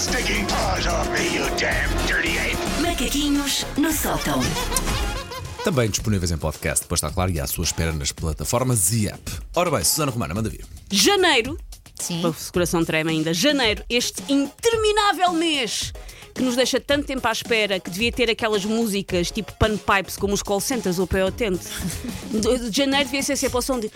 stinking paws off me, you damn dirty ape! Macaquinhos no sótão. Também disponíveis em podcast, depois está claro, e à sua espera nas plataformas e app. Ora bem, Susana Romana, manda vir. Janeiro, Sim. o coração treme ainda, janeiro, este interminável mês que nos deixa tanto tempo à espera que devia ter aquelas músicas tipo panpipes como os call centers ou pé atento. De janeiro devia ser sempre o som de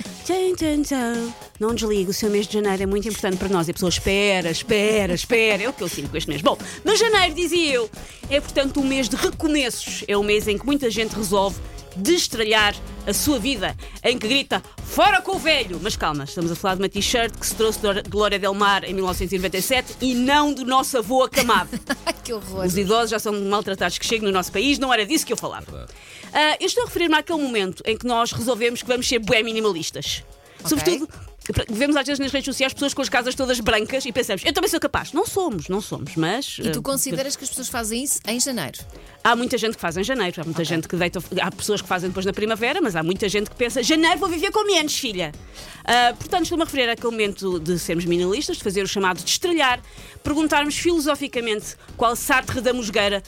não desligue, o seu mês de janeiro é muito importante para nós. E a pessoa espera, espera, espera. É o que eu sinto com este mês. Bom, mas janeiro, dizia eu, é portanto um mês de recomeços. É o mês em que muita gente resolve destralhar a sua vida, em que grita fora com o velho. Mas calma, estamos a falar de uma t-shirt que se trouxe de Glória Del Mar em 1997 e não do nosso avô acamado. Que horror. Os idosos já são maltratados que chegam no nosso país, não era disso que eu falava. Ah, eu estou a referir-me àquele momento em que nós resolvemos que vamos ser bem minimalistas. Sobretudo, vemos às vezes nas redes sociais pessoas com as casas todas brancas e pensamos, eu também sou capaz. Não somos, não somos, mas. E tu ah, consideras que as pessoas fazem isso em janeiro? Há muita gente que faz em janeiro, há muita gente que deita. Há pessoas que fazem depois na primavera, mas há muita gente que pensa: janeiro vou viver com menos, filha. Ah, portanto, estou-me a referir àquele momento de sermos minimalistas, de fazer o chamado de estrelhar, perguntarmos filosoficamente qual Sartre da Mosgueira.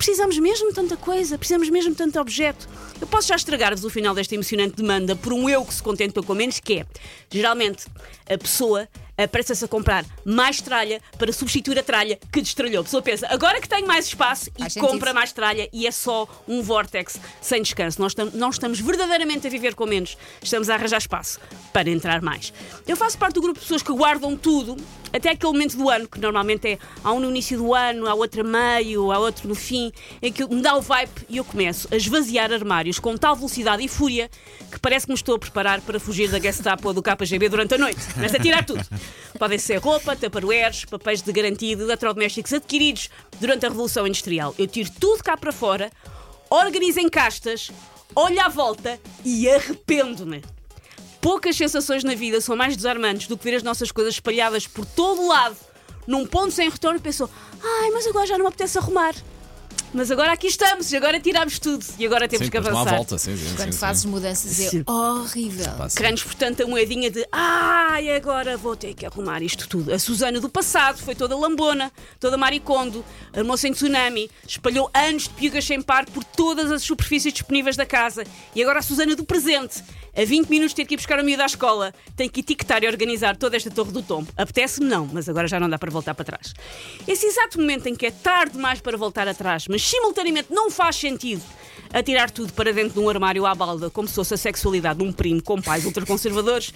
Precisamos mesmo de tanta coisa, precisamos mesmo de tanto objeto. Eu posso já estragar-vos o final desta emocionante demanda por um eu que se contenta com menos, que é, geralmente, a pessoa apressa-se a comprar mais tralha para substituir a tralha que destralhou. A pessoa pensa, agora que tenho mais espaço Faz e sentido. compra mais tralha e é só um vórtex sem descanso. Nós não estamos verdadeiramente a viver com menos, estamos a arranjar espaço para entrar mais. Eu faço parte do grupo de pessoas que guardam tudo até aquele momento do ano, que normalmente é há um no início do ano, há outro a meio, há outro no fim, em que me dá o vibe e eu começo a esvaziar armários com tal velocidade e fúria que parece que me estou a preparar para fugir da Gestapo ou do KGB durante a noite. Começo a tirar tudo. Podem ser roupa, taparoeiros, papéis de garantido, eletrodomésticos adquiridos durante a Revolução Industrial. Eu tiro tudo cá para fora, organizo em castas, olho à volta e arrependo-me. Poucas sensações na vida são mais desarmantes do que ver as nossas coisas espalhadas por todo o lado, num ponto sem retorno, e pensou: ai, mas agora já não me apetece arrumar. Mas agora aqui estamos, e agora tiramos tudo, e agora temos sim, que avançar. volta, sim, sim, Quando sim, fazes sim. mudanças é Sim. horrível. Queremos, portanto, a moedinha de ai, agora vou ter que arrumar isto tudo. A Susana do passado foi toda lambona, toda maricondo, armou-se em tsunami, espalhou anos de piugas sem par por todas as superfícies disponíveis da casa. E agora a Susana do presente, a 20 minutos ter que ir buscar o miúdo à escola, tem que etiquetar e organizar toda esta torre do tombo. Apetece-me não, mas agora já não dá para voltar para trás. Esse exato momento em que é tarde demais para voltar atrás, mas simultaneamente não faz sentido atirar tudo para dentro de um armário à balda, como se fosse a sexualidade de um primo com pais ultraconservadores,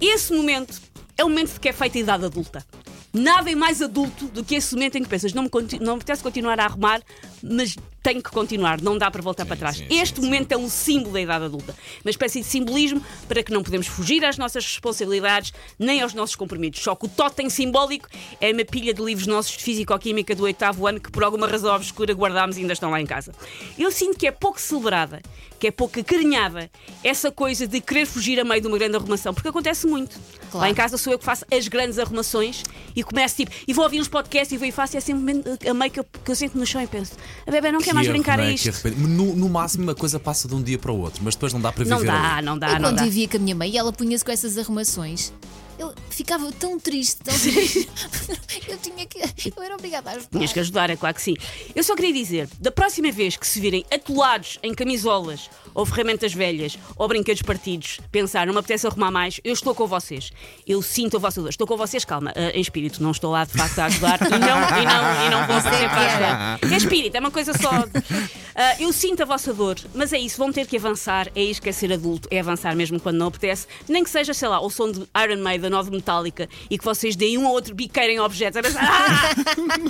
esse momento é o momento de que é feita a idade adulta. Nada é mais adulto do que esse momento em que pensas, não me, conti- não me apetece continuar a arrumar, mas tenho que continuar, não dá para voltar para trás. sim, este momento é um símbolo da idade adulta, uma espécie de simbolismo para que não podemos fugir às nossas responsabilidades nem aos nossos compromissos. Só que o totem simbólico é uma pilha de livros nossos de Físico-Química do oitavo ano que por alguma razão obscura guardámos e ainda estão lá em casa. Eu sinto que é pouco celebrada, que é pouco acarinhada essa coisa de querer fugir a meio de uma grande arrumação, porque acontece muito. Claro. Lá em casa sou eu que faço as grandes arrumações e começo tipo, e vou ouvir uns podcasts e vou e faço, e é sempre momento, a meio que eu, que eu sento no chão e penso, a bebê não quer mais Que brincar a arrumei, que isto. No, no máximo a coisa passa de um dia para o outro, mas depois não dá para viver Não dá, ali. não dá, eu não quando dá. vivia com a minha mãe e ela punha-se com essas arrumações, eu ficava tão triste, tão triste. eu tinha que. Eu era obrigada a ajudar. Tinhas que ajudar, é claro que sim. Eu só queria dizer, da próxima vez que se virem atolados em camisolas ou ferramentas velhas ou brinquedos partidos, pensar, não me apetece arrumar mais, eu estou com vocês. Eu sinto a vossa dor. Estou com vocês, calma, ah, em espírito, não estou lá de facto a ajudar e não, e não, e não vou Isso é para é. ajudar. É espírito, é uma coisa só. Ah, eu sinto a vossa dor, mas é isso, vão ter que avançar. É isto que é ser adulto, é avançar mesmo quando não apetece. Nem que seja, sei lá, o som de Iron Maiden ou de Metallica e que vocês deem um ou outro biqueiro em objetos. É "Ah!"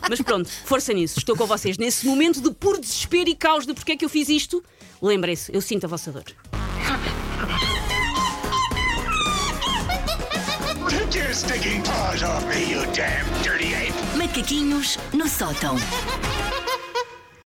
Mas pronto, força nisso. Estou com vocês nesse momento de puro desespero e caos de porque é que eu fiz isto. Lembrem-se, eu sinto a vossa dor. Take your stinking paws off me, you damn dirty ape! Macaquinhos no sótão.